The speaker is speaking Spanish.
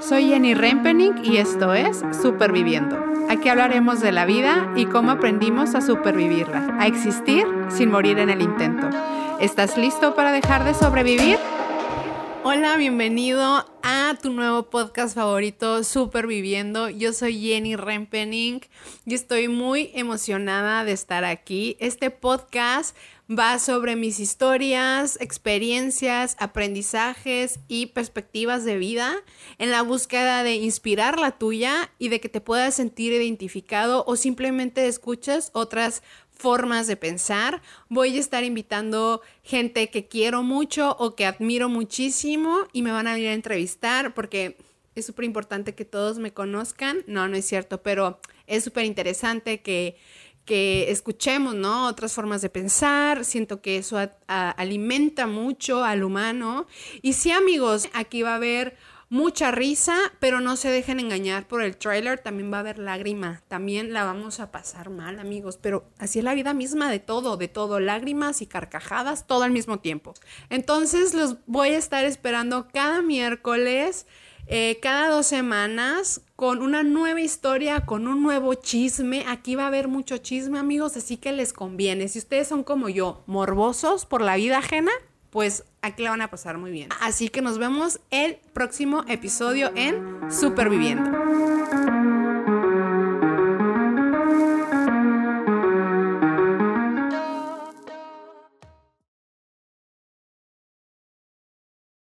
Soy Jenny Rempening y esto es Superviviendo. Aquí hablaremos de la vida y cómo aprendimos a supervivirla, a existir sin morir en el intento. ¿Estás listo para dejar de sobrevivir? Hola, bienvenido a tu nuevo podcast favorito, Superviviendo. Yo soy Jenny Rempening y estoy muy emocionada de estar aquí. Este podcast va sobre mis historias, experiencias, aprendizajes y perspectivas de vida en la búsqueda de inspirar la tuya y de que te puedas sentir identificado o simplemente escuchas otras formas de pensar. Voy a estar invitando gente que quiero mucho o que admiro muchísimo y me van a venir a entrevistar porque es súper importante que todos me conozcan. No, no es cierto, pero es súper interesante que, que escuchemos, ¿no? Otras formas de pensar. Siento que eso alimenta mucho al humano. Y sí, amigos, aquí va a haber mucha risa, pero no se dejen engañar por el trailer, también va a haber lágrima, también la vamos a pasar mal, amigos, pero así es la vida misma de todo, de todo, lágrimas y carcajadas todo al mismo tiempo. Entonces los voy a estar esperando cada miércoles. Eh, cada dos semanas con una nueva historia, con un nuevo chisme. Aquí va a haber mucho chisme, amigos, así que les conviene. Si ustedes son como yo, morbosos por la vida ajena, pues aquí la van a pasar muy bien. Así que nos vemos el próximo episodio en Superviviendo.